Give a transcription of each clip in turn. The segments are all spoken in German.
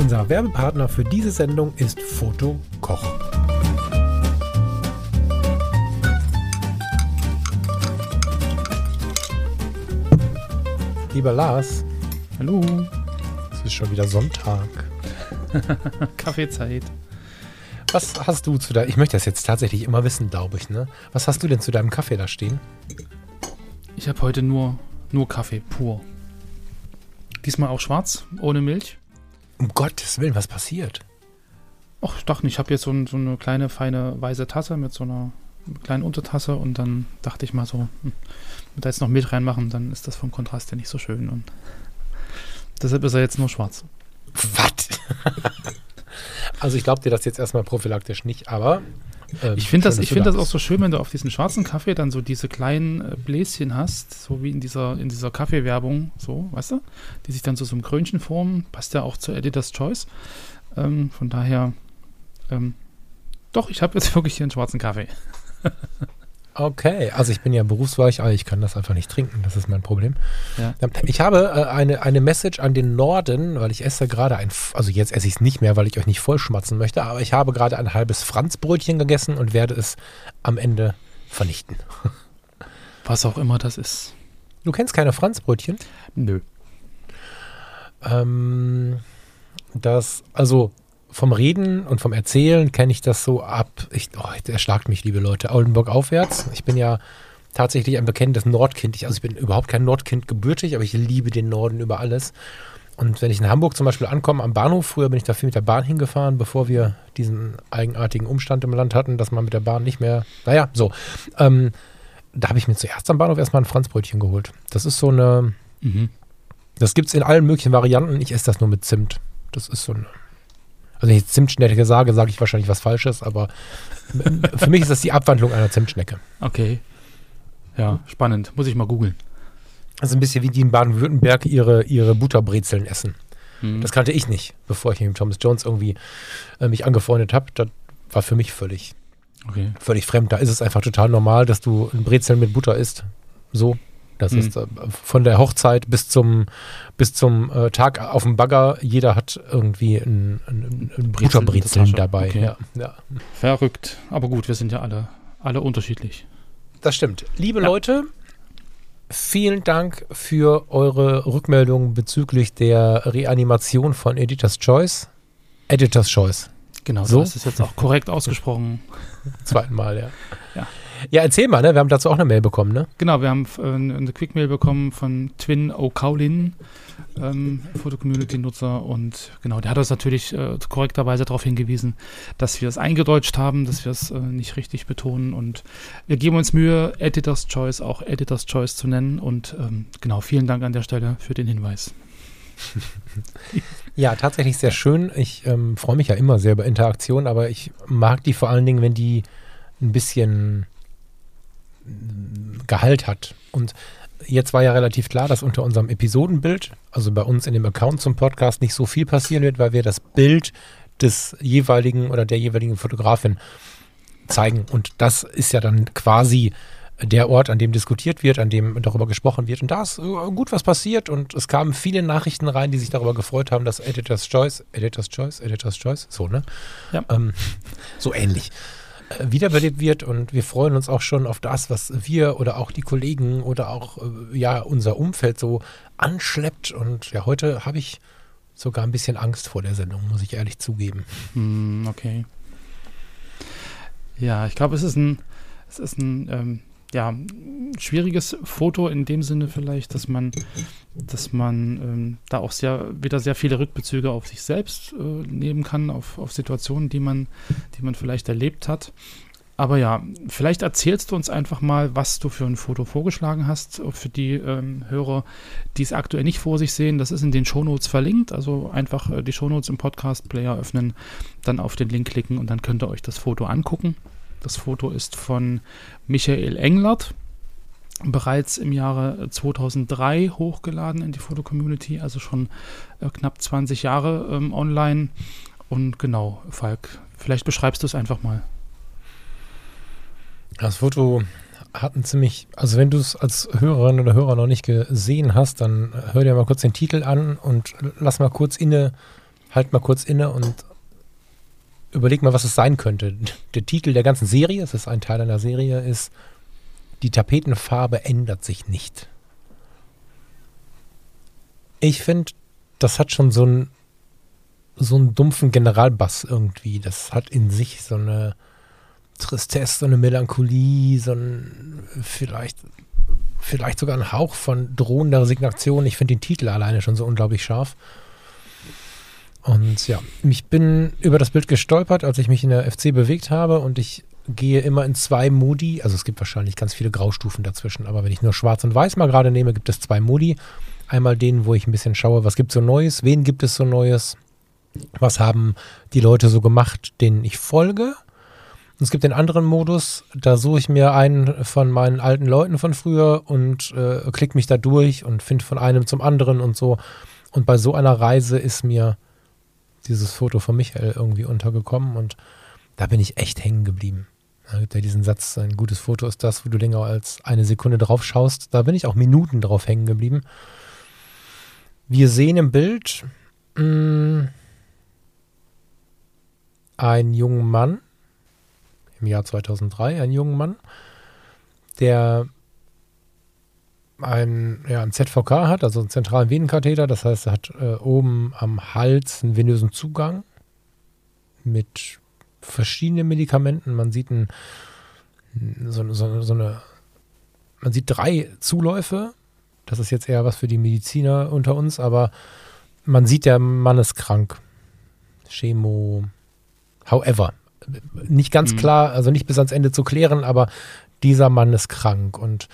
Unser Werbepartner für diese Sendung ist Foto Koch. Lieber Lars, Hallo. es ist schon wieder Sonntag. Kaffeezeit. Was hast du zu deinem, ich möchte das jetzt tatsächlich immer wissen, glaube ich, ne? Was hast du denn zu deinem Kaffee da stehen? Ich habe heute nur, nur Kaffee, pur. Diesmal auch schwarz, ohne Milch. Um Gottes Willen, was passiert? Ach, ich dachte nicht, ich habe jetzt so, ein, so eine kleine, feine, weiße Tasse mit so einer kleinen Untertasse und dann dachte ich mal so, hm, da jetzt noch Milch reinmachen, dann ist das vom Kontrast ja nicht so schön und deshalb ist er jetzt nur schwarz. Was? also ich glaube dir das jetzt erstmal prophylaktisch nicht, aber ähm, Ich finde das, schön, ich find da das auch so schön, wenn du auf diesen schwarzen Kaffee dann so diese kleinen äh, Bläschen hast, so wie in dieser, in dieser Kaffeewerbung, so, weißt du? Die sich dann so zum Krönchen formen. Passt ja auch zu Editor's Choice. Ähm, von daher, ähm, doch, ich habe jetzt wirklich hier einen schwarzen Kaffee. Okay, also ich bin ja berufsweich, aber ich kann das einfach nicht trinken, das ist mein Problem. Ja. Ich habe äh, eine, eine Message an den Norden, weil ich esse gerade ein, also jetzt esse ich es nicht mehr, weil ich euch nicht vollschmatzen möchte, aber ich habe gerade ein halbes Franzbrötchen gegessen und werde es am Ende vernichten. Was auch immer das ist. Du kennst keine Franzbrötchen? Nö. Ähm, das, also vom Reden und vom Erzählen kenne ich das so ab. Ich, oh, erschlagt mich, liebe Leute. Oldenburg aufwärts. Ich bin ja tatsächlich ein bekennendes Nordkind. Ich, also ich bin überhaupt kein Nordkind gebürtig, aber ich liebe den Norden über alles. Und wenn ich in Hamburg zum Beispiel ankomme am Bahnhof, früher bin ich da viel mit der Bahn hingefahren, bevor wir diesen eigenartigen Umstand im Land hatten, dass man mit der Bahn nicht mehr, naja, so. Ähm, da habe ich mir zuerst am Bahnhof erstmal ein Franzbrötchen geholt. Das ist so eine, Mhm. das gibt es in allen möglichen Varianten. Ich esse das nur mit Zimt. Das ist so eine. Also wenn ich jetzt Zimtschnecke sage, sage ich wahrscheinlich was Falsches, aber für mich ist das die Abwandlung einer Zimtschnecke. Okay. Ja, spannend. Muss ich mal googeln. Das ist ein bisschen wie die in Baden-Württemberg ihre, ihre Butterbrezeln essen. Mhm. Das kannte ich nicht, bevor ich mit Thomas Jones irgendwie äh, mich angefreundet habe. Das war für mich völlig, Okay. völlig fremd. Da ist es einfach total normal, dass du ein Brezeln mit Butter isst. So. Das Mhm. ist äh, von der Hochzeit bis zum, bis zum äh, Tag auf dem Bagger. Jeder hat irgendwie ein, ein, ein Butterbrezeln dabei. Okay. Ja, ja. Verrückt. Aber gut, wir sind ja alle, alle unterschiedlich. Das stimmt. Liebe Ja. Leute, vielen Dank für eure Rückmeldung bezüglich der Reanimation von Editor's Choice. Editor's Choice. Genau, So? so ist es jetzt auch korrekt ausgesprochen. Zweiten Mal, ja. Ja. Ja, erzähl mal, ne? Wir haben dazu auch eine Mail bekommen, ne? Genau, wir haben äh, eine Quickmail bekommen von Twin O'Cowlin, ähm, Foto-Community-Nutzer. Und genau, der hat uns natürlich äh, korrekterweise darauf hingewiesen, dass wir es eingedeutscht haben, dass wir es äh, nicht richtig betonen. Und wir geben uns Mühe, Editor's Choice auch Editor's Choice zu nennen. Und ähm, genau, vielen Dank an der Stelle für den Hinweis. Ja, tatsächlich sehr schön. Ich ähm, freue mich ja immer sehr über Interaktion, aber ich mag die vor allen Dingen, wenn die ein bisschen Gehalt hat. Und jetzt war ja relativ klar, dass unter unserem Episodenbild, also bei uns in dem Account zum Podcast, nicht so viel passieren wird, weil wir das Bild des jeweiligen oder der jeweiligen Fotografin zeigen. Und das ist ja dann quasi der Ort, an dem diskutiert wird, an dem darüber gesprochen wird. Und da ist äh, gut was passiert und es kamen viele Nachrichten rein, die sich darüber gefreut haben, dass Editor's Choice, Editor's Choice, Editor's Choice, so, ne? Ja. Ähm, so ähnlich äh, wiederbelebt wird und wir freuen uns auch schon auf das, was wir oder auch die Kollegen oder auch äh, ja unser Umfeld so anschleppt und ja, heute habe ich sogar ein bisschen Angst vor der Sendung, muss ich ehrlich zugeben. Hm, okay. Ja, ich glaube, es ist ein, es ist ein ähm, ja, schwieriges Foto in dem Sinne vielleicht, dass man, dass man ähm, da auch sehr, wieder sehr viele Rückbezüge auf sich selbst äh, nehmen kann, auf, auf Situationen, die man, die man vielleicht erlebt hat. Aber ja, vielleicht erzählst du uns einfach mal, was du für ein Foto vorgeschlagen hast für die ähm, Hörer, die es aktuell nicht vor sich sehen. Das ist in den Shownotes verlinkt. Also einfach äh, die Shownotes im Podcast-Player öffnen, dann auf den Link klicken und dann könnt ihr euch das Foto angucken. Das Foto ist von Michael Englert, bereits im Jahre 2003 hochgeladen in die Foto-Community, also schon äh, knapp 20 Jahre ähm, online. Und genau, Falk, vielleicht beschreibst du es einfach mal. Das Foto hat ein ziemlich, also wenn du es als Hörerin oder Hörer noch nicht gesehen hast, dann hör dir mal kurz den Titel an und lass mal kurz inne, halt mal kurz inne und überleg mal, was es sein könnte. Der Titel der ganzen Serie, es ist ein Teil einer Serie, ist Die Tapetenfarbe ändert sich nicht. Ich finde, das hat schon so einen so einen dumpfen Generalbass irgendwie. Das hat in sich so eine Tristesse, so eine Melancholie, so ein vielleicht, vielleicht sogar ein Hauch von drohender Resignation. Ich finde den Titel alleine schon so unglaublich scharf. Und ja, ich bin über das Bild gestolpert, als ich mich in der FC bewegt habe und ich gehe immer in zwei Modi. Also es gibt wahrscheinlich ganz viele Graustufen dazwischen, aber wenn ich nur Schwarz und Weiß mal gerade nehme, gibt es zwei Modi. Einmal den, wo ich ein bisschen schaue, was gibt es so Neues, wen gibt es so Neues, was haben die Leute so gemacht, denen ich folge. Und es gibt den anderen Modus, da suche ich mir einen von meinen alten Leuten von früher und äh, klicke mich da durch und finde von einem zum anderen und so. Und bei so einer Reise ist mir dieses Foto von Michael irgendwie untergekommen und da bin ich echt hängen geblieben. Da gibt ja diesen Satz, ein gutes Foto ist das, wo du länger als eine Sekunde drauf schaust. Da bin ich auch Minuten drauf hängen geblieben. Wir sehen im Bild mm, einen jungen Mann, im Jahr 2003, einen jungen Mann, der ein, ja, ein ZVK hat, also einen zentralen Venenkatheter, das heißt, er hat äh, oben am Hals einen venösen Zugang mit verschiedenen Medikamenten. Man sieht ein, so, so, so eine, man sieht drei Zuläufe. Das ist jetzt eher was für die Mediziner unter uns, aber man sieht, der Mann ist krank. Chemo, however. Nicht ganz mhm. klar, also nicht bis ans Ende zu klären, aber dieser Mann ist krank und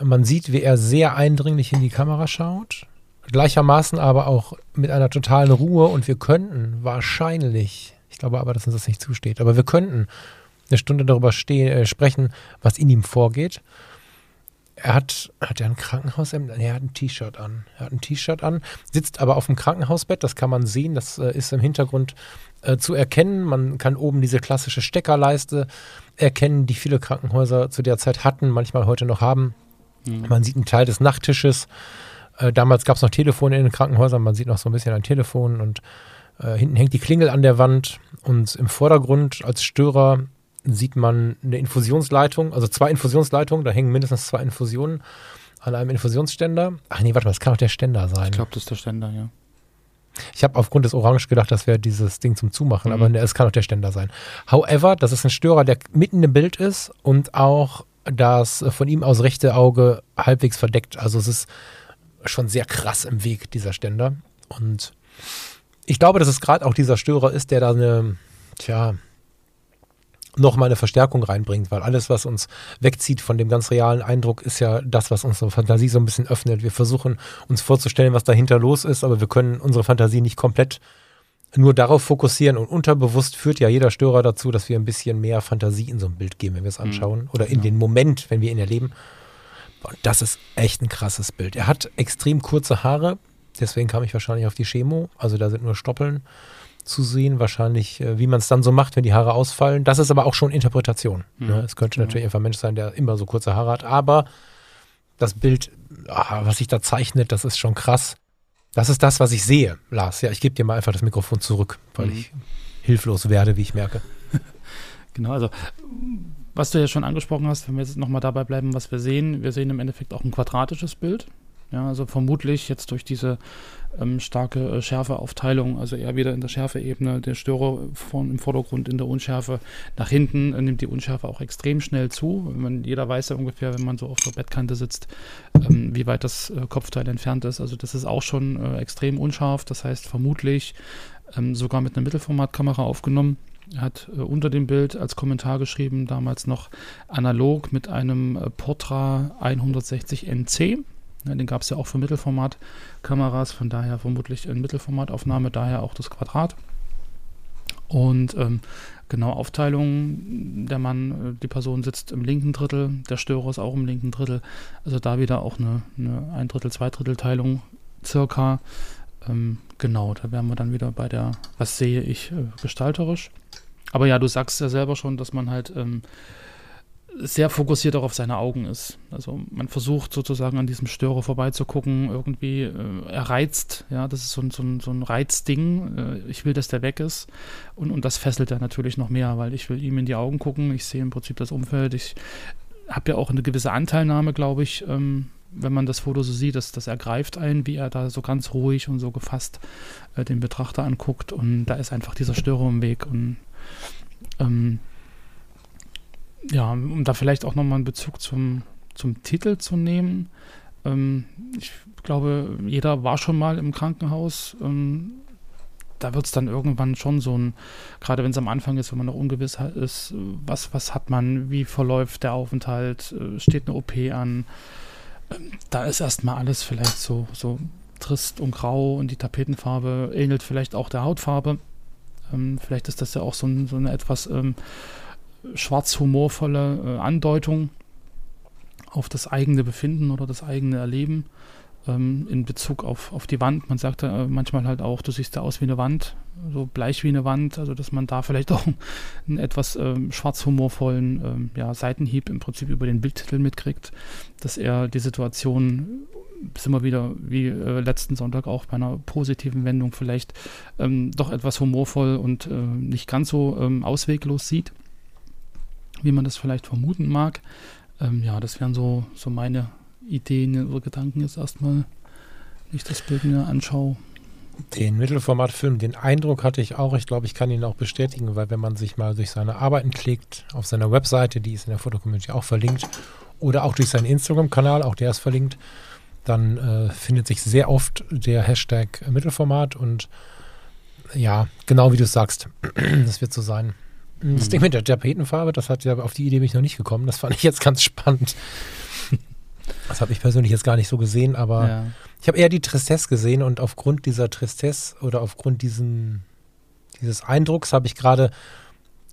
man sieht, wie er sehr eindringlich in die Kamera schaut, gleichermaßen aber auch mit einer totalen Ruhe und wir könnten wahrscheinlich, ich glaube aber, dass uns das nicht zusteht, aber wir könnten eine Stunde darüber stehen, äh, sprechen, was in ihm vorgeht. Er hat, hat er ein Krankenhaushemd? Er hat ein T-Shirt an. Er hat ein T-Shirt an, sitzt aber auf dem Krankenhausbett, das kann man sehen, das äh, ist im Hintergrund äh, zu erkennen. Man kann oben diese klassische Steckerleiste erkennen, die viele Krankenhäuser zu der Zeit hatten, manchmal heute noch haben. Mhm. Man sieht einen Teil des Nachttisches. Äh, damals gab es noch Telefone in den Krankenhäusern. Man sieht noch so ein bisschen ein Telefon und äh, hinten hängt die Klingel an der Wand. Und im Vordergrund als Störer sieht man eine Infusionsleitung, also zwei Infusionsleitungen. Da hängen mindestens zwei Infusionen an einem Infusionsständer. Ach nee, warte mal, das kann auch der Ständer sein. Ich glaube, das ist der Ständer, ja. Ich habe aufgrund des Orange gedacht, das wäre dieses Ding zum Zumachen, mhm. aber ne, es kann auch der Ständer sein. However, das ist ein Störer, der mitten im Bild ist und auch das von ihm aus rechte Auge halbwegs verdeckt. Also es ist schon sehr krass im Weg, dieser Ständer. Und ich glaube, dass es gerade auch dieser Störer ist, der da eine, tja, nochmal eine Verstärkung reinbringt, weil alles, was uns wegzieht von dem ganz realen Eindruck, ist ja das, was unsere Fantasie so ein bisschen öffnet. Wir versuchen uns vorzustellen, was dahinter los ist, aber wir können unsere Fantasie nicht komplett nur darauf fokussieren und unterbewusst führt ja jeder Störer dazu, dass wir ein bisschen mehr Fantasie in so ein Bild geben, wenn wir es mhm. anschauen mhm. oder in ja. den Moment, wenn wir ihn erleben. Und das ist echt ein krasses Bild. Er hat extrem kurze Haare, deswegen kam ich wahrscheinlich auf die Chemo. Also da sind nur Stoppeln zu sehen, wahrscheinlich, äh, wie man es dann so macht, wenn die Haare ausfallen. Das ist aber auch schon Interpretation. Mhm. Ne? Es könnte natürlich einfach ein Mensch sein, der immer so kurze Haare hat, aber das Bild, ah, was sich da zeichnet, das ist schon krass. Das ist das, was ich sehe, Lars. Ja, ich gebe dir mal einfach das Mikrofon zurück, weil mhm. ich hilflos werde, wie ich merke. genau, also was du ja schon angesprochen hast, wenn wir jetzt nochmal dabei bleiben, was wir sehen, wir sehen im Endeffekt auch ein quadratisches Bild. Ja, also vermutlich jetzt durch diese ähm, starke äh, Schärfeaufteilung, also eher wieder in der Schärfeebene, der Störer von, im Vordergrund in der Unschärfe. Nach hinten äh, nimmt die Unschärfe auch extrem schnell zu. Man, jeder weiß ja ungefähr, wenn man so auf der Bettkante sitzt, ähm, wie weit das äh, Kopfteil entfernt ist. Also das ist auch schon äh, extrem unscharf. Das heißt vermutlich ähm, sogar mit einer Mittelformatkamera aufgenommen. Er hat äh, unter dem Bild als Kommentar geschrieben, damals noch analog mit einem äh, Portra 160 NC. Ja, den gab es ja auch für Mittelformatkameras, von daher vermutlich eine Mittelformataufnahme, daher auch das Quadrat. Und ähm, genau Aufteilung, der Mann, äh, die Person sitzt im linken Drittel, der Störer ist auch im linken Drittel. Also da wieder auch eine, eine ein Drittel, zwei Drittel Teilung circa. Ähm, genau, da wären wir dann wieder bei der, was sehe ich äh, gestalterisch. Aber ja, du sagst ja selber schon, dass man halt ähm, sehr fokussiert auch auf seine Augen ist. Also man versucht sozusagen an diesem Störer vorbeizugucken, irgendwie äh, er reizt, ja, das ist so ein, so ein, so ein Reizding. Äh, ich will, dass der weg ist. Und, und das fesselt er natürlich noch mehr, weil ich will ihm in die Augen gucken. Ich sehe im Prinzip das Umfeld. Ich habe ja auch eine gewisse Anteilnahme, glaube ich, ähm, wenn man das Foto so sieht, das, das ergreift einen, wie er da so ganz ruhig und so gefasst äh, den Betrachter anguckt. Und da ist einfach dieser Störer im Weg. Und ähm, ja, um da vielleicht auch nochmal einen Bezug zum, zum Titel zu nehmen. Ähm, ich glaube, jeder war schon mal im Krankenhaus. Ähm, da wird es dann irgendwann schon so ein, gerade wenn es am Anfang ist, wenn man noch ungewiss ist, was, was hat man, wie verläuft der Aufenthalt, äh, steht eine OP an. Ähm, da ist erstmal alles vielleicht so, so trist und grau und die Tapetenfarbe ähnelt vielleicht auch der Hautfarbe. Ähm, vielleicht ist das ja auch so, ein, so eine etwas ähm, schwarz-humorvolle äh, Andeutung auf das eigene Befinden oder das eigene Erleben ähm, in Bezug auf, auf die Wand. Man sagt äh, manchmal halt auch, du siehst da aus wie eine Wand, so bleich wie eine Wand, also dass man da vielleicht auch einen etwas ähm, schwarzhumorvollen ähm, ja, Seitenhieb im Prinzip über den Bildtitel mitkriegt, dass er die Situation sind wir wieder wie äh, letzten Sonntag auch bei einer positiven Wendung vielleicht ähm, doch etwas humorvoll und äh, nicht ganz so ähm, ausweglos sieht wie man das vielleicht vermuten mag. Ähm, ja, das wären so, so meine Ideen oder Gedanken jetzt erstmal, wenn ich das Bild mir anschaue. Den Mittelformatfilm, den Eindruck hatte ich auch. Ich glaube, ich kann ihn auch bestätigen, weil wenn man sich mal durch seine Arbeiten klickt, auf seiner Webseite, die ist in der Fotocommunity auch verlinkt, oder auch durch seinen Instagram-Kanal, auch der ist verlinkt, dann äh, findet sich sehr oft der Hashtag Mittelformat und ja, genau wie du es sagst, das wird so sein. Das Ding mit der Tapetenfarbe, das hat ja auf die Idee bin ich noch nicht gekommen. Das fand ich jetzt ganz spannend. Das habe ich persönlich jetzt gar nicht so gesehen, aber ja. ich habe eher die Tristesse gesehen und aufgrund dieser Tristesse oder aufgrund diesen, dieses Eindrucks habe ich gerade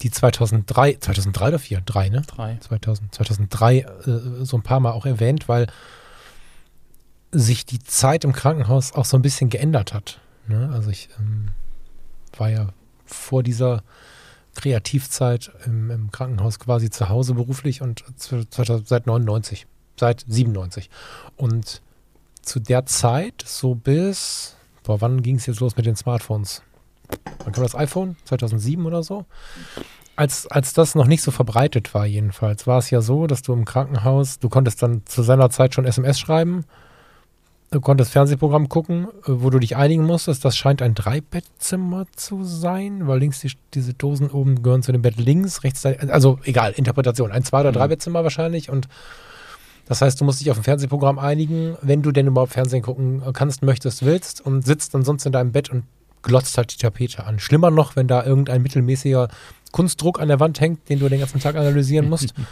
die 2003, 2003 oder 4? 3, ne? 3. 2000, 2003 äh, so ein paar Mal auch erwähnt, weil sich die Zeit im Krankenhaus auch so ein bisschen geändert hat. Ne? Also ich ähm, war ja vor dieser Kreativzeit im, im, Krankenhaus quasi zu Hause beruflich und seit 99, seit 97. Und zu der Zeit, so bis, boah, wann ging es jetzt los mit den Smartphones? Wann kam das iPhone? 2007 oder so? Als, als das noch nicht so verbreitet war, jedenfalls, war es ja so, dass du im Krankenhaus, du konntest dann zu seiner Zeit schon SMS schreiben Du konntest Fernsehprogramm gucken, äh, wo du dich einigen musstest. Das scheint ein Dreibettzimmer zu sein, weil links die, diese Dosen oben gehören zu dem Bett links, rechts, also egal, Interpretation. Ein Zwei- oder mhm. Dreibettzimmer wahrscheinlich. Und das heißt, du musst dich auf ein Fernsehprogramm einigen, wenn du denn überhaupt Fernsehen gucken kannst, möchtest, willst und sitzt dann sonst in deinem Bett und glotzt halt die Tapete an. Schlimmer noch, wenn da irgendein mittelmäßiger Kunstdruck an der Wand hängt, den du den ganzen Tag analysieren musst.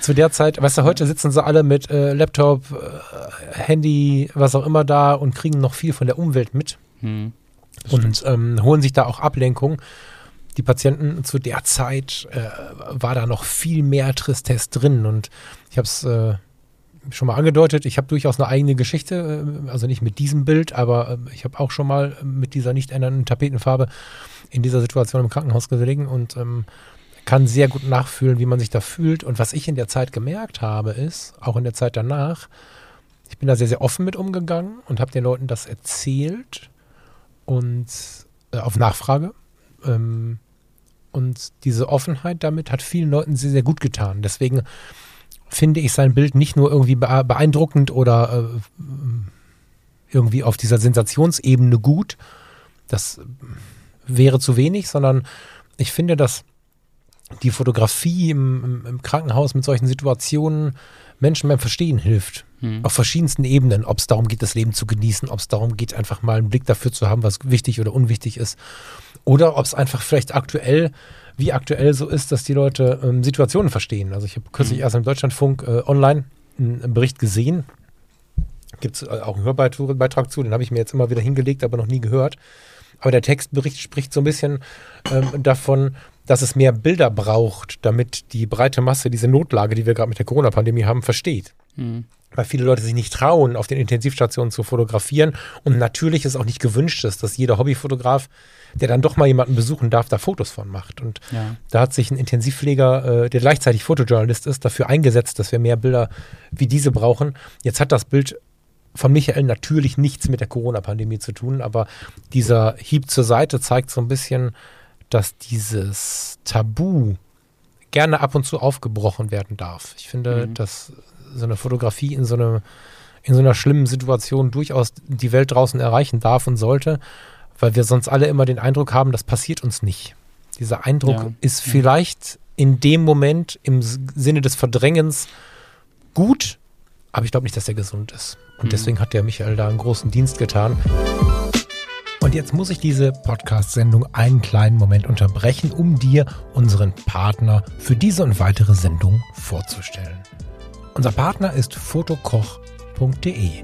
zu der Zeit, weißt du, heute sitzen sie alle mit äh, Laptop, äh, Handy, was auch immer da und kriegen noch viel von der Umwelt mit. Hm, und ähm, holen sich da auch Ablenkung. Die Patienten zu der Zeit äh, war da noch viel mehr Tristesse drin. Und ich habe es äh, schon mal angedeutet, ich habe durchaus eine eigene Geschichte, äh, also nicht mit diesem Bild, aber äh, ich habe auch schon mal mit dieser nicht ändernden Tapetenfarbe in dieser Situation im Krankenhaus gelegen. Und ähm, kann sehr gut nachfühlen, wie man sich da fühlt. Und was ich in der Zeit gemerkt habe, ist, auch in der Zeit danach, ich bin da sehr, sehr offen mit umgegangen und habe den Leuten das erzählt und äh, auf Nachfrage. Ähm, und diese Offenheit damit hat vielen Leuten sehr, sehr gut getan. Deswegen finde ich sein Bild nicht nur irgendwie beeindruckend oder äh, irgendwie auf dieser Sensationsebene gut. Das wäre zu wenig, sondern ich finde, dass die Fotografie im, im, im, Krankenhaus mit solchen Situationen Menschen beim Verstehen hilft. Hm. Auf verschiedensten Ebenen, ob es darum geht, das Leben zu genießen, ob es darum geht, einfach mal einen Blick dafür zu haben, was wichtig oder unwichtig ist. Oder ob es einfach vielleicht aktuell, wie aktuell so ist, dass die Leute ähm, Situationen verstehen. Also ich habe kürzlich hm. erst im Deutschlandfunk äh, online einen, einen Bericht gesehen. Gibt es äh, auch einen Hörbeitrag zu, den habe ich mir jetzt immer wieder hingelegt, aber noch nie gehört. Aber der Textbericht spricht so ein bisschen ähm, davon, dass es mehr Bilder braucht, damit die breite Masse diese Notlage, die wir gerade mit der Corona-Pandemie haben, versteht. Mhm. Weil viele Leute sich nicht trauen, auf den Intensivstationen zu fotografieren. Und natürlich ist auch nicht gewünscht ist, dass jeder Hobbyfotograf, der dann doch mal jemanden besuchen darf, da Fotos von macht. Und ja. da hat sich ein Intensivpfleger, äh, der gleichzeitig Fotojournalist ist, dafür eingesetzt, dass wir mehr Bilder wie diese brauchen. Jetzt hat das Bild von Michael natürlich nichts mit der Corona-Pandemie zu tun, aber dieser Hieb zur Seite zeigt so ein bisschen, dass dieses Tabu gerne ab und zu aufgebrochen werden darf. Ich finde, mhm. dass so eine Fotografie in so, eine, in so einer schlimmen Situation durchaus die Welt draußen erreichen darf und sollte, weil wir sonst alle immer den Eindruck haben, das passiert uns nicht. Dieser Eindruck ja. ist vielleicht in dem Moment im Sinne des Verdrängens gut, aber ich glaube nicht, dass der gesund ist. Und mhm. deswegen hat der Michael da einen großen Dienst getan. Und jetzt muss ich diese Podcast-Sendung einen kleinen Moment unterbrechen, um dir unseren Partner für diese und weitere Sendung vorzustellen. Unser Partner ist fotokoch.de.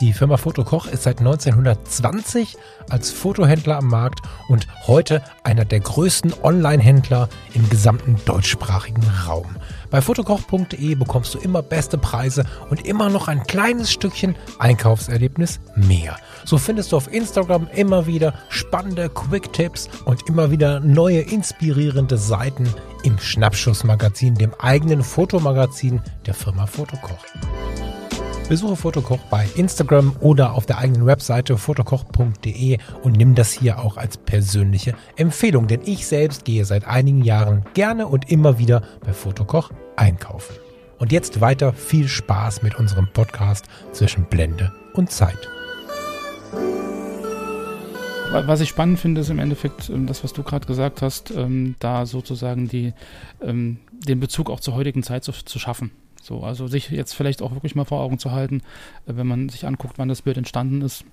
Die Firma Fotokoch ist seit 1920 als Fotohändler am Markt und heute einer der größten Online-Händler im gesamten deutschsprachigen Raum. Bei fotokoch.de bekommst du immer beste Preise und immer noch ein kleines Stückchen Einkaufserlebnis mehr. So findest du auf Instagram immer wieder spannende Quick-Tipps und immer wieder neue inspirierende Seiten im Schnappschuss-Magazin, dem eigenen Fotomagazin der Firma Fotokoch. Besuche Fotokoch bei Instagram oder auf der eigenen Webseite fotokoch.de und nimm das hier auch als persönliche Empfehlung, denn ich selbst gehe seit einigen Jahren gerne und immer wieder bei Fotokoch einkaufen. Und jetzt weiter viel Spaß mit unserem Podcast zwischen Blende und Zeit. Was ich spannend finde, ist im Endeffekt ähm, das, was du gerade gesagt hast, ähm, da sozusagen die, ähm, den Bezug auch zur heutigen Zeit zu, zu schaffen. So, also sich jetzt vielleicht auch wirklich mal vor Augen zu halten, äh, wenn man sich anguckt, wann das Bild entstanden ist.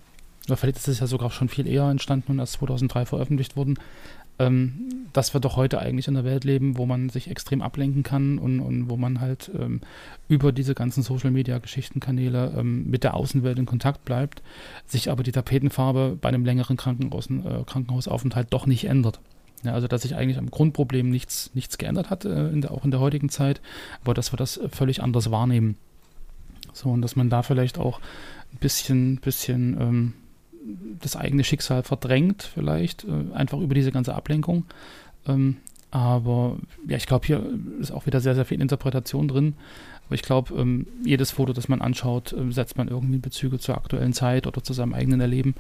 Oder vielleicht ist es ja sogar schon viel eher entstanden und erst 2003 veröffentlicht worden. Ähm, dass wir doch heute eigentlich in einer Welt leben, wo man sich extrem ablenken kann und, und wo man halt ähm, über diese ganzen Social Media Geschichtenkanäle ähm, mit der Außenwelt in Kontakt bleibt, sich aber die Tapetenfarbe bei einem längeren Krankenhaus, äh, Krankenhausaufenthalt doch nicht ändert. Ja, also dass sich eigentlich am Grundproblem nichts, nichts geändert hat, äh, in der, auch in der heutigen Zeit, aber dass wir das völlig anders wahrnehmen. So, und dass man da vielleicht auch ein bisschen, bisschen ähm, das eigene Schicksal verdrängt, vielleicht, äh, einfach über diese ganze Ablenkung. Ähm, aber ja, ich glaube, hier ist auch wieder sehr, sehr viel Interpretation drin. Aber ich glaube, ähm, jedes Foto, das man anschaut, äh, setzt man irgendwie Bezüge zur aktuellen Zeit oder zu seinem eigenen Erleben.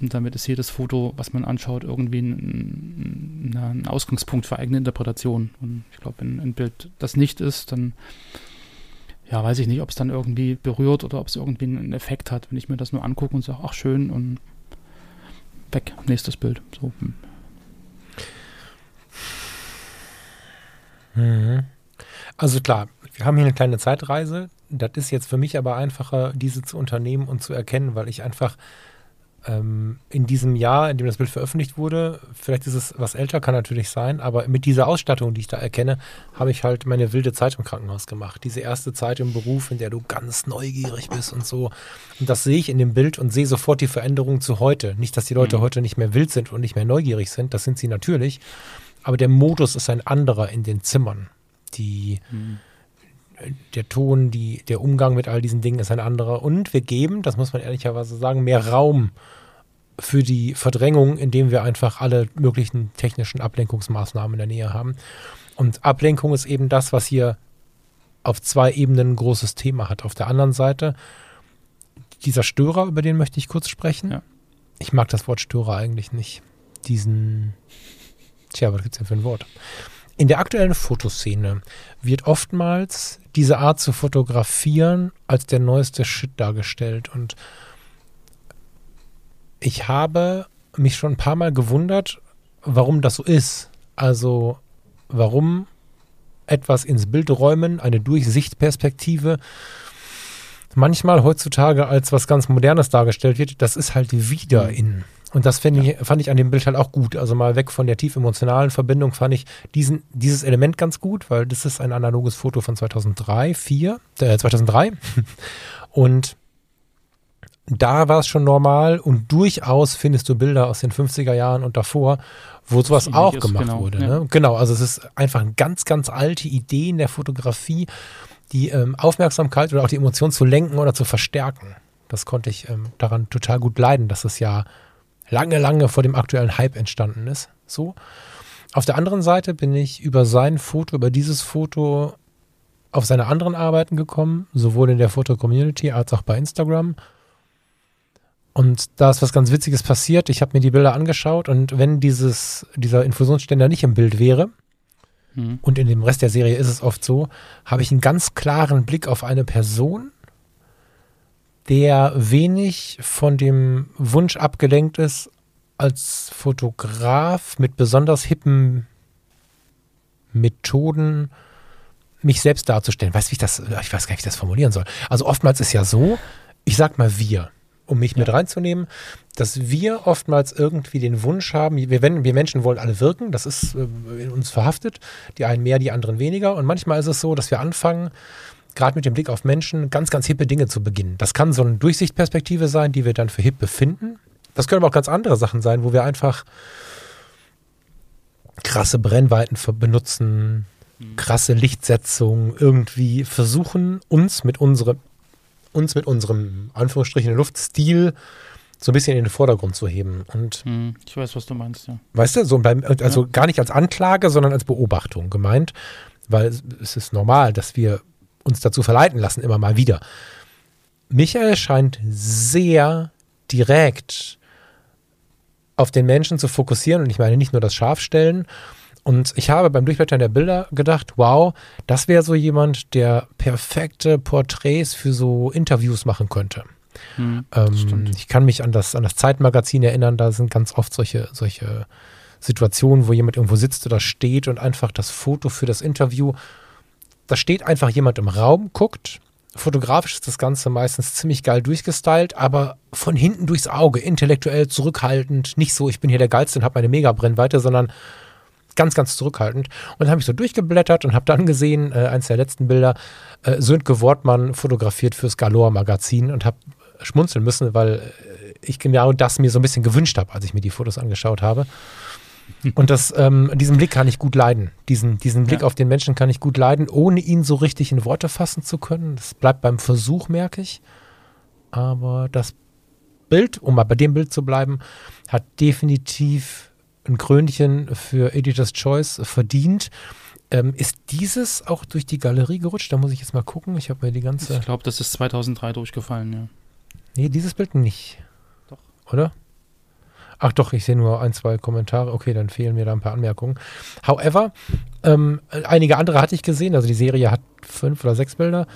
Und damit ist jedes Foto, was man anschaut, irgendwie ein, ein Ausgangspunkt für eigene Interpretation. Und ich glaube, wenn ein Bild das nicht ist, dann ja, weiß ich nicht, ob es dann irgendwie berührt oder ob es irgendwie einen Effekt hat, wenn ich mir das nur angucke und sage, ach schön und weg, nächstes Bild. So. Hm. Mhm. Also klar, wir haben hier eine kleine Zeitreise. Das ist jetzt für mich aber einfacher, diese zu unternehmen und zu erkennen, weil ich einfach ähm, in diesem Jahr, in dem das Bild veröffentlicht wurde, vielleicht ist es was älter, kann natürlich sein, aber mit dieser Ausstattung, die ich da erkenne, habe ich halt meine wilde Zeit im Krankenhaus gemacht. Diese erste Zeit im Beruf, in der du ganz neugierig bist und so. Und das sehe ich in dem Bild und sehe sofort die Veränderung zu heute. Nicht, dass die Leute mhm. heute nicht mehr wild sind und nicht mehr neugierig sind, das sind sie natürlich, aber der Modus ist ein anderer in den Zimmern. Die mhm der Ton, die, der Umgang mit all diesen Dingen ist ein anderer. Und wir geben, das muss man ehrlicherweise sagen, mehr Raum für die Verdrängung, indem wir einfach alle möglichen technischen Ablenkungsmaßnahmen in der Nähe haben. Und Ablenkung ist eben das, was hier auf zwei Ebenen ein großes Thema hat. Auf der anderen Seite dieser Störer, über den möchte ich kurz sprechen. Ja. Ich mag das Wort Störer eigentlich nicht. Diesen, tja, was gibt es denn für ein Wort? In der aktuellen Fotoszene wird oftmals diese Art zu fotografieren als der neueste Shit dargestellt. Und ich habe mich schon ein paar Mal gewundert, warum das so ist. Also, warum etwas ins Bild räumen, eine Durchsichtperspektive, manchmal heutzutage als was ganz Modernes dargestellt wird, das ist halt wieder in. Und das fand, ich, fand ich an dem Bild halt auch gut. Also mal weg von der tief emotionalen Verbindung fand ich diesen, dieses Element ganz gut, weil das ist ein analoges Foto von 2003, 4, äh, 2003. Und da war es schon normal und durchaus findest du Bilder aus den 50er Jahren und davor, wo sowas auch Ähnliches, gemacht genau, wurde. ja. Ne? Genau, also es ist einfach eine ganz, ganz alte Idee in der Fotografie, die ähm, Aufmerksamkeit oder auch die Emotion zu lenken oder zu verstärken. Das konnte ich ähm, daran total gut leiden, dass es ja lange, lange vor dem aktuellen Hype entstanden ist. So. Auf der anderen Seite bin ich über sein Foto, über dieses Foto auf seine anderen Arbeiten gekommen, sowohl in der Foto-Community als auch bei Instagram. Und da ist was ganz Witziges passiert. Ich habe mir die Bilder angeschaut und wenn dieses, dieser Infusionsständer nicht im Bild wäre, Mhm. und in dem Rest der Serie ist es oft so, habe ich einen ganz klaren Blick auf eine Person, der wenig von dem Wunsch abgelenkt ist, als Fotograf mit besonders hippen Methoden mich selbst darzustellen. Weißt wie ich das, ich weiß gar nicht, wie ich das formulieren soll. Also oftmals ist ja so, ich sag mal wir, um mich mit reinzunehmen, dass wir oftmals irgendwie den Wunsch haben, wir, wir Menschen wollen alle wirken, das ist äh, in uns verhaftet, die einen mehr, die anderen weniger. Und manchmal ist es so, dass wir anfangen, gerade mit dem Blick auf Menschen, ganz, ganz hippe Dinge zu beginnen. Das kann so eine Durchsichtperspektive sein, die wir dann für hip befinden. Das können aber auch ganz andere Sachen sein, wo wir einfach krasse Brennweiten benutzen, krasse Lichtsetzung, irgendwie versuchen, uns mit unserem, uns mit unserem, Anführungsstrichen, Luftstil so ein bisschen in den Vordergrund zu heben. Und Mhm. Ich weiß, was du meinst, ja. Weißt du, so beim, also gar nicht als Anklage, sondern als Beobachtung gemeint, weil es ist normal, dass wir uns dazu verleiten lassen, immer mal wieder. Michael scheint sehr direkt auf den Menschen zu fokussieren und ich meine nicht nur das Scharfstellen. Und ich habe beim Durchblättern der Bilder gedacht, wow, das wäre so jemand, der perfekte Porträts für so Interviews machen könnte. Mhm. Ähm, ich kann mich an das, an das Zeitmagazin erinnern, da sind ganz oft solche, solche Situationen, wo jemand irgendwo sitzt oder steht und einfach das Foto für das Interview, da steht einfach jemand im Raum, guckt. Fotografisch ist das Ganze meistens ziemlich geil durchgestylt, aber von hinten durchs Auge, intellektuell zurückhaltend, nicht so, ich bin hier der Geilste und habe meine Mega-Brennweite, sondern ganz, ganz zurückhaltend. Und dann habe ich so durchgeblättert und habe dann gesehen, äh, eins der letzten Bilder, äh, Sönke Wortmann fotografiert fürs Galore-Magazin und habe schmunzeln müssen, weil äh, ich genau das mir so ein bisschen gewünscht habe, als ich mir die Fotos angeschaut habe. Und das, ähm, diesen Blick kann ich gut leiden. Diesen, diesen Blick Ja. auf den Menschen kann ich gut leiden, ohne ihn so richtig in Worte fassen zu können. Das bleibt beim Versuch, merke ich. Aber das Bild, um mal bei dem Bild zu bleiben, hat definitiv ein Krönchen für Editor's Choice verdient. Ähm, ist dieses auch durch die Galerie gerutscht? Da muss ich jetzt mal gucken. Ich habe mir die ganze. Ich glaube, das ist 2003 durchgefallen, ja. Nee, dieses Bild nicht. Doch. Oder? Ach doch, ich sehe nur ein, zwei Kommentare. Okay, dann fehlen mir da ein paar Anmerkungen. However, ähm, einige andere hatte ich gesehen. Also die Serie hat fünf oder sechs Bilder.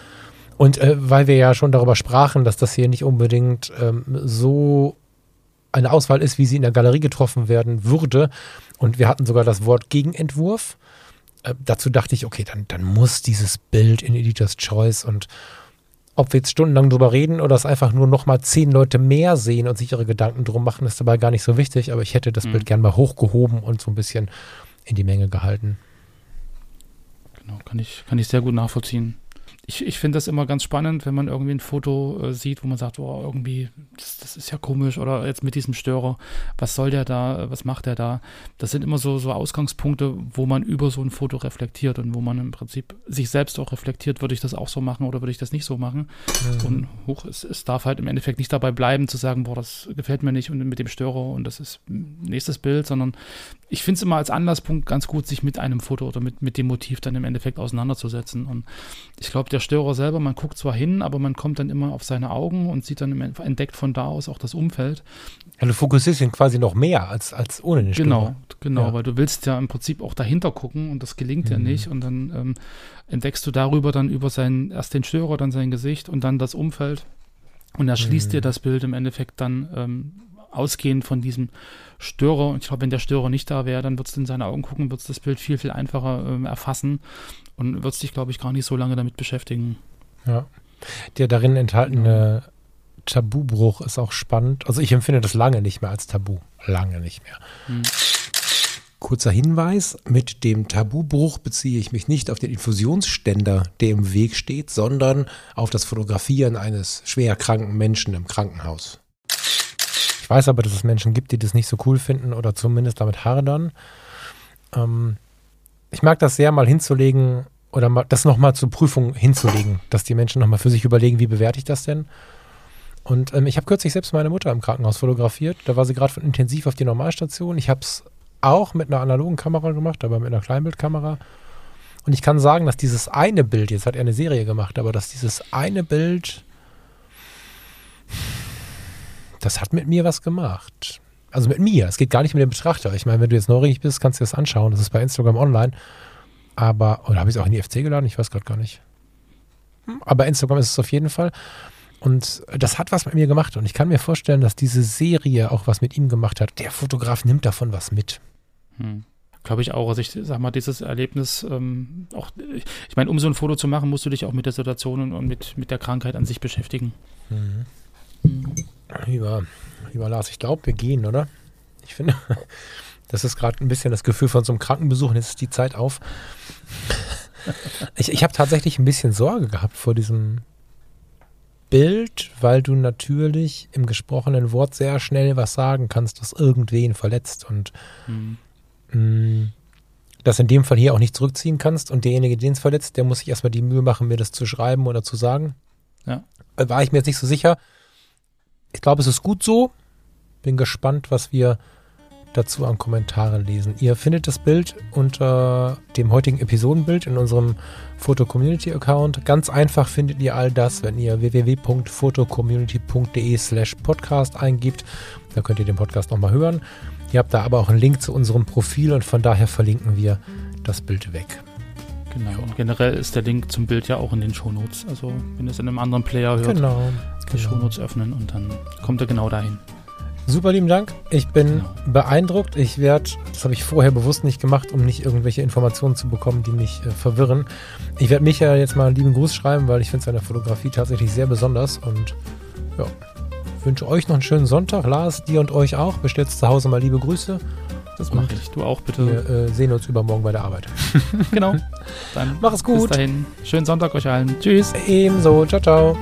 Und äh, weil wir ja schon darüber sprachen, dass das hier nicht unbedingt ähm, so eine Auswahl ist, wie sie in der Galerie getroffen werden würde. Und wir hatten sogar das Wort Gegenentwurf. Äh, dazu dachte ich, okay, dann, dann muss dieses Bild in Editor's Choice und ob wir jetzt stundenlang drüber reden oder es einfach nur noch mal zehn Leute mehr sehen und sich ihre Gedanken drum machen, ist dabei gar nicht so wichtig. Aber ich hätte das Mhm. Bild gern mal hochgehoben und so ein bisschen in die Menge gehalten. Genau, kann ich, kann ich sehr gut nachvollziehen. Ich, ich finde das immer ganz spannend, wenn man irgendwie ein Foto äh, sieht, wo man sagt, oh, irgendwie, das, das ist ja komisch oder jetzt mit diesem Störer, was soll der da, was macht der da? Das sind immer so, so Ausgangspunkte, wo man über so ein Foto reflektiert und wo man im Prinzip sich selbst auch reflektiert, würde ich das auch so machen oder würde ich das nicht so machen? Und hoch, es, es darf halt im Endeffekt nicht dabei bleiben, zu sagen, boah, das gefällt mir nicht und mit dem Störer und das ist nächstes Bild, sondern ich finde es immer als Anlasspunkt ganz gut, sich mit einem Foto oder mit, mit dem Motiv dann im Endeffekt auseinanderzusetzen. Und ich glaube, der Störer selber, man guckt zwar hin, aber man kommt dann immer auf seine Augen und sieht dann im Endeffekt, entdeckt von da aus auch das Umfeld. Ja, du fokussierst ihn quasi noch mehr als, als ohne den Genau, Störer. genau, Ja. weil du willst ja im Prinzip auch dahinter gucken und das gelingt ja Mhm. nicht. Und dann ähm, entdeckst du darüber dann über sein, erst den Störer, dann sein Gesicht und dann das Umfeld. Und er schließt Mhm. dir das Bild im Endeffekt dann ähm, ausgehend von diesem Störer. Und ich glaube, wenn der Störer nicht da wäre, dann würdest du in seine Augen gucken, würdest das Bild viel, viel einfacher ähm, erfassen und würdest dich, glaube ich, gar nicht so lange damit beschäftigen. Ja. Der darin enthaltene Tabubruch ist auch spannend. Also ich empfinde das lange nicht mehr als Tabu. Lange nicht mehr. Hm. Kurzer Hinweis, mit dem Tabubruch beziehe ich mich nicht auf den Infusionsständer, der im Weg steht, sondern auf das Fotografieren eines schwer kranken Menschen im Krankenhaus. Weiß aber, dass es Menschen gibt, die das nicht so cool finden oder zumindest damit hadern. Ähm, ich mag das sehr, mal hinzulegen oder mal, das nochmal zur Prüfung hinzulegen, dass die Menschen nochmal für sich überlegen, wie bewerte ich das denn? Und ähm, ich habe kürzlich selbst meine Mutter im Krankenhaus fotografiert. Da war sie gerade von intensiv auf die Normalstation. Ich habe es auch mit einer analogen Kamera gemacht, aber mit einer Kleinbildkamera. Und ich kann sagen, dass dieses eine Bild, jetzt hat er eine Serie gemacht, aber dass dieses eine Bild, das hat mit mir was gemacht. Also mit mir. Es geht gar nicht mit dem Betrachter. Ich meine, wenn du jetzt neugierig bist, kannst du das anschauen. Das ist bei Instagram online. Aber, oder habe ich es auch in die FC geladen? Ich weiß gerade gar nicht. Hm, aber Instagram ist es auf jeden Fall. Und das hat was mit mir gemacht. Und ich kann mir vorstellen, dass diese Serie auch was mit ihm gemacht hat. Der Fotograf nimmt davon was mit. Hm. Glaube ich auch. Also ich sag mal, dieses Erlebnis, ähm, auch, ich meine, um so ein Foto zu machen, musst du dich auch mit der Situation und, und mit, mit der Krankheit an sich beschäftigen. Mhm. Mhm. Lieber, lieber Lars, ich glaube, wir gehen, oder? Ich finde, das ist gerade ein bisschen das Gefühl von so einem Krankenbesuch und jetzt ist die Zeit auf. Ich, ich habe tatsächlich ein bisschen Sorge gehabt vor diesem Bild, weil du natürlich im gesprochenen Wort sehr schnell was sagen kannst, das irgendwen verletzt und mhm. mh, das in dem Fall hier auch nicht zurückziehen kannst und derjenige, den es verletzt, der muss sich erstmal die Mühe machen, mir das zu schreiben oder zu sagen. Ja. War ich mir jetzt nicht so sicher. Ich glaube, es ist gut so. Bin gespannt, was wir dazu an Kommentare lesen. Ihr findet das Bild unter dem heutigen Episodenbild in unserem Foto-Community-Account. Ganz einfach findet ihr all das, wenn ihr www.fotocommunity.de slash podcast eingibt. Da könnt ihr den Podcast nochmal hören. Ihr habt da aber auch einen Link zu unserem Profil und von daher verlinken wir das Bild weg. Genau, und generell ist der Link zum Bild ja auch in den Shownotes. Also wenn ihr es in einem anderen Player hört, genau, die genau. Shownotes öffnen und dann kommt er genau dahin. Super lieben Dank. Ich bin genau. beeindruckt. Ich werde, das habe ich vorher bewusst nicht gemacht, um nicht irgendwelche Informationen zu bekommen, die mich äh, verwirren. Ich werde Micha jetzt mal einen lieben Gruß schreiben, weil ich finde seine Fotografie tatsächlich sehr besonders und ja, wünsche euch noch einen schönen Sonntag. Lars, dir und euch auch. Bestellt zu Hause mal liebe Grüße. Das mache ich. Du auch bitte. Wir äh, sehen uns übermorgen bei der Arbeit. genau. Dann mach es gut. Bis dahin. Schönen Sonntag euch allen. Tschüss. Ebenso. Ciao, ciao.